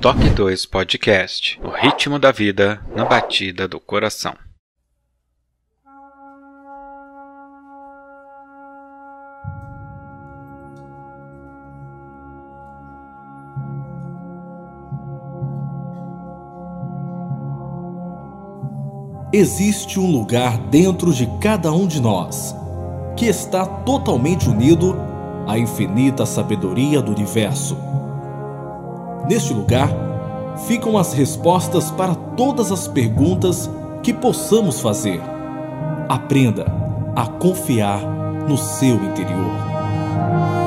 Toque 2 Podcast O ritmo da vida na batida do coração. Existe um lugar dentro de cada um de nós que está totalmente unido à infinita sabedoria do universo. Neste lugar ficam as respostas para todas as perguntas que possamos fazer. Aprenda a confiar no seu interior.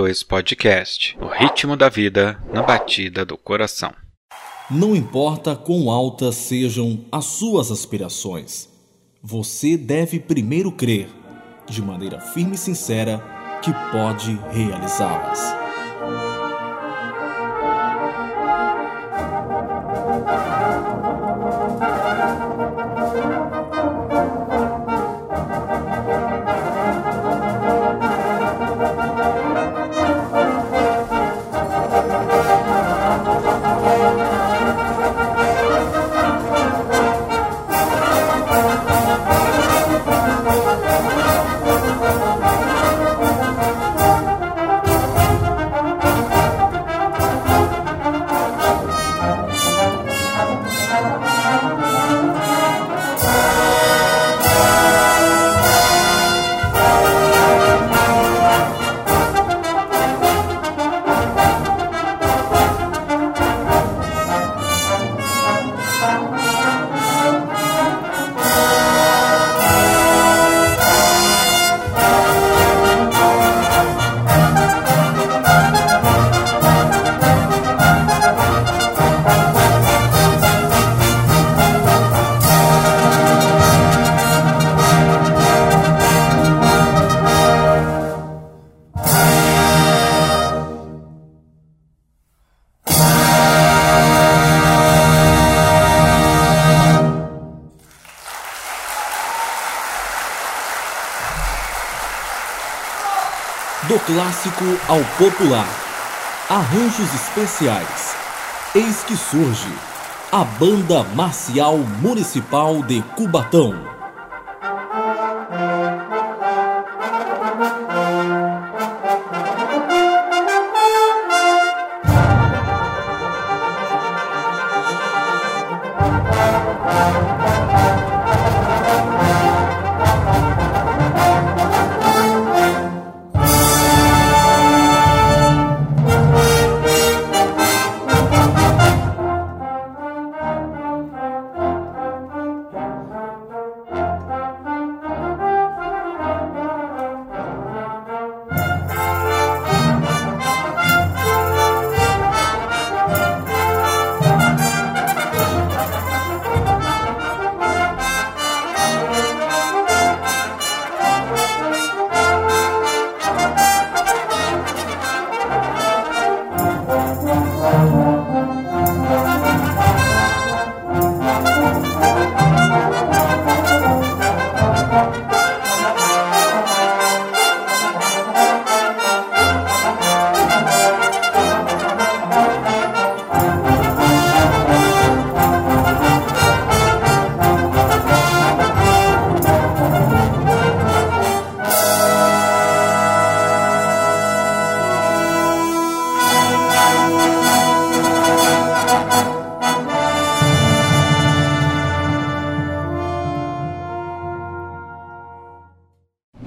2 Podcast O ritmo da vida na batida do coração. Não importa quão altas sejam as suas aspirações, você deve primeiro crer, de maneira firme e sincera, que pode realizá-las. Clássico ao popular. Arranjos especiais. Eis que surge a Banda Marcial Municipal de Cubatão.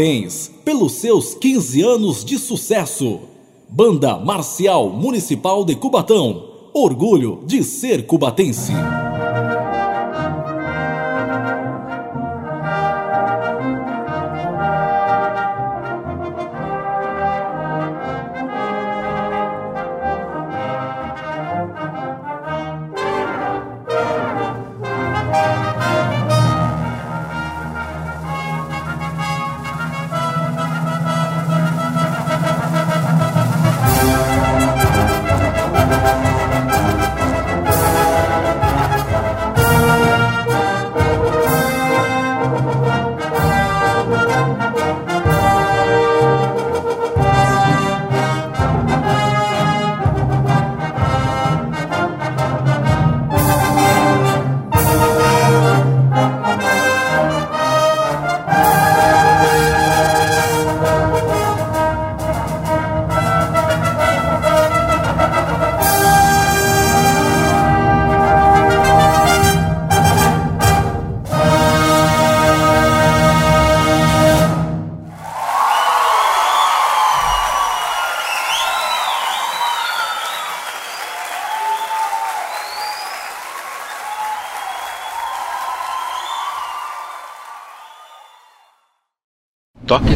Parabéns pelos seus 15 anos de sucesso. Banda Marcial Municipal de Cubatão. Orgulho de ser cubatense.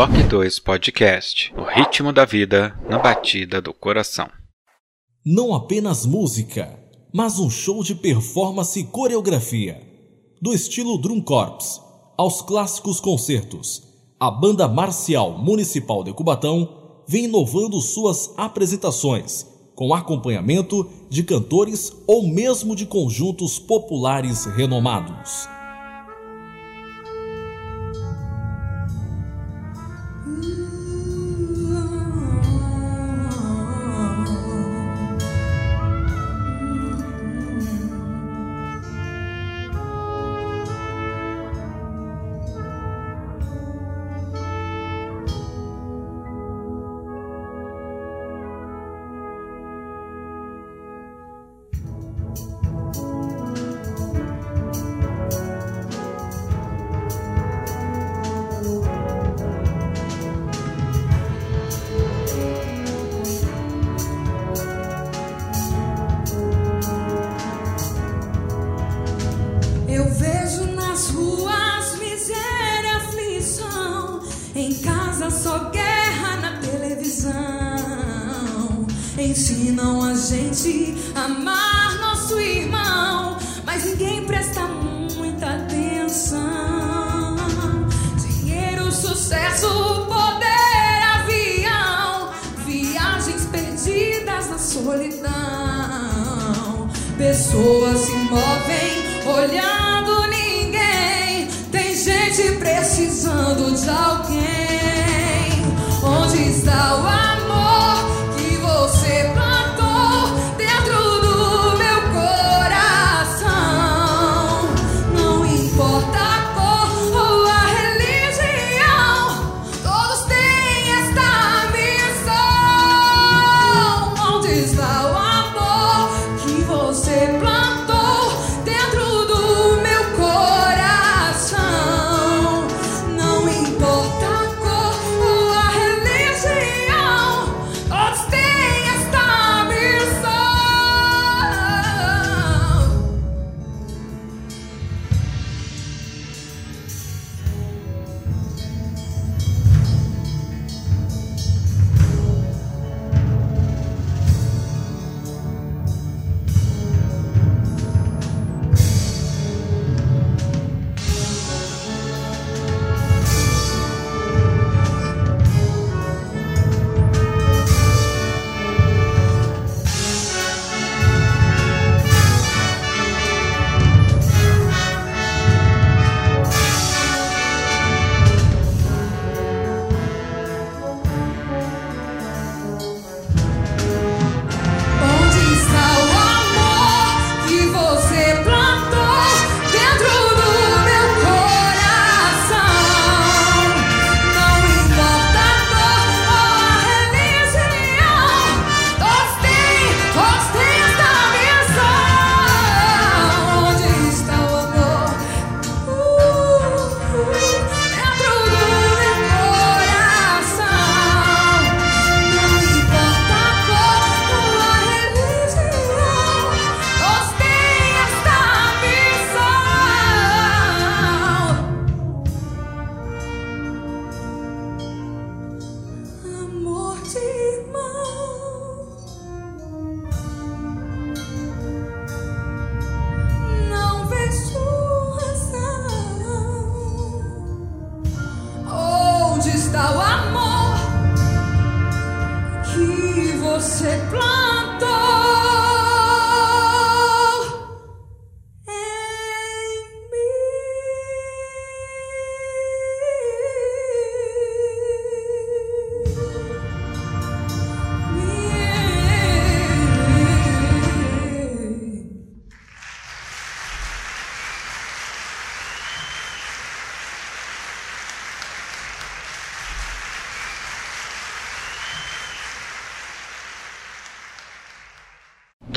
Toque 2 Podcast O ritmo da vida na batida do coração. Não apenas música, mas um show de performance e coreografia. Do estilo Drum Corps aos clássicos concertos, a Banda Marcial Municipal de Cubatão vem inovando suas apresentações, com acompanhamento de cantores ou mesmo de conjuntos populares renomados. pessoas se movem olhando ninguém. Tem gente precisando de alguém. Onde está o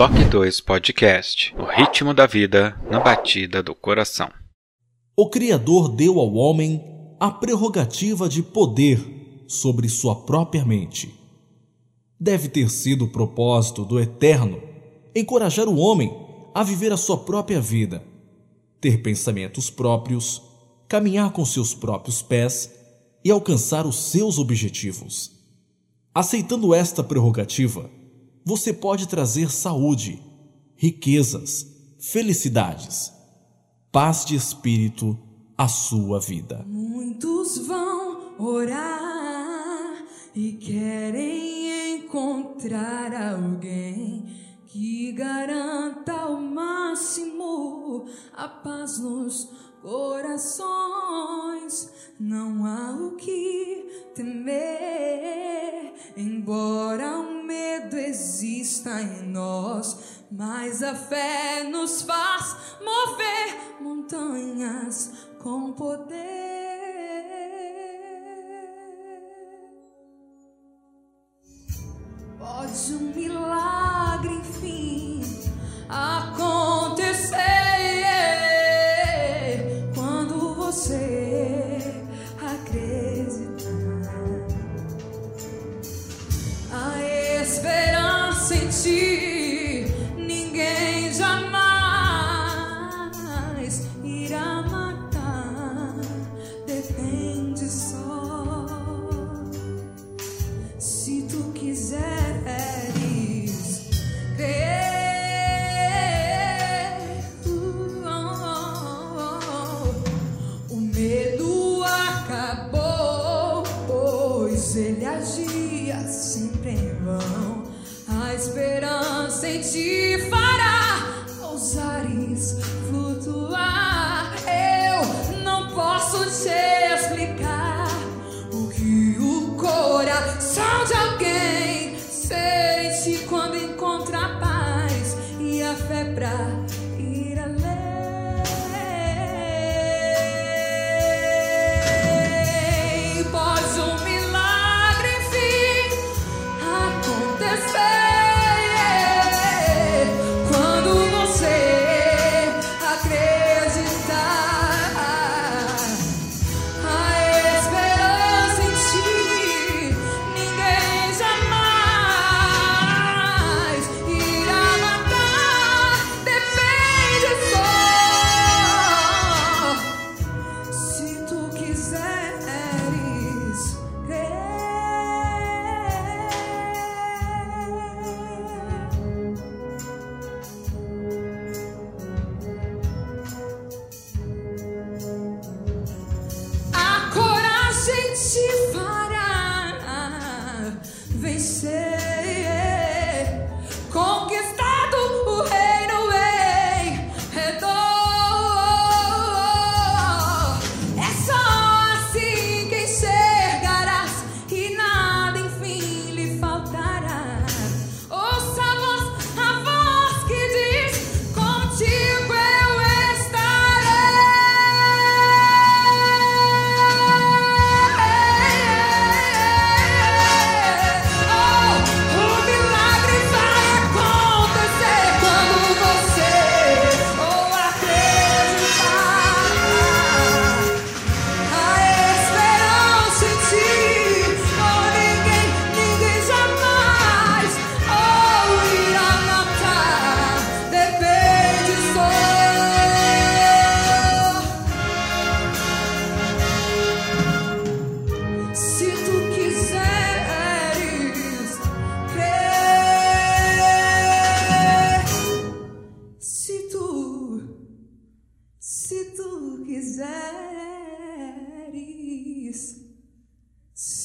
Toque 2 Podcast O ritmo da vida na batida do coração. O Criador deu ao homem a prerrogativa de poder sobre sua própria mente. Deve ter sido o propósito do Eterno encorajar o homem a viver a sua própria vida, ter pensamentos próprios, caminhar com seus próprios pés e alcançar os seus objetivos. Aceitando esta prerrogativa, você pode trazer saúde, riquezas, felicidades, paz de espírito à sua vida. Muitos vão orar e querem encontrar alguém que garanta ao máximo a paz nos corações. Não há o que temer, embora o medo exista em nós, mas a fé nos faz mover montanhas com poder. Pode um milagre, enfim, acontecer esperança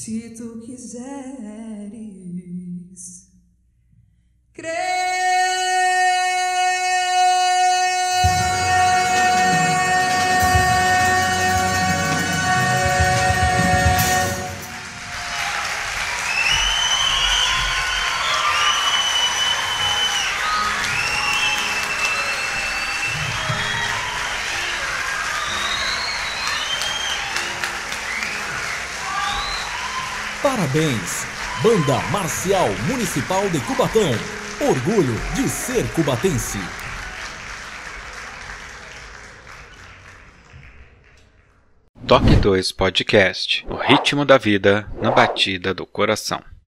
se tu quiseres crer. Parabéns, Banda Marcial Municipal de Cubatão. Orgulho de ser cubatense. Toque 2 Podcast O ritmo da vida na batida do coração.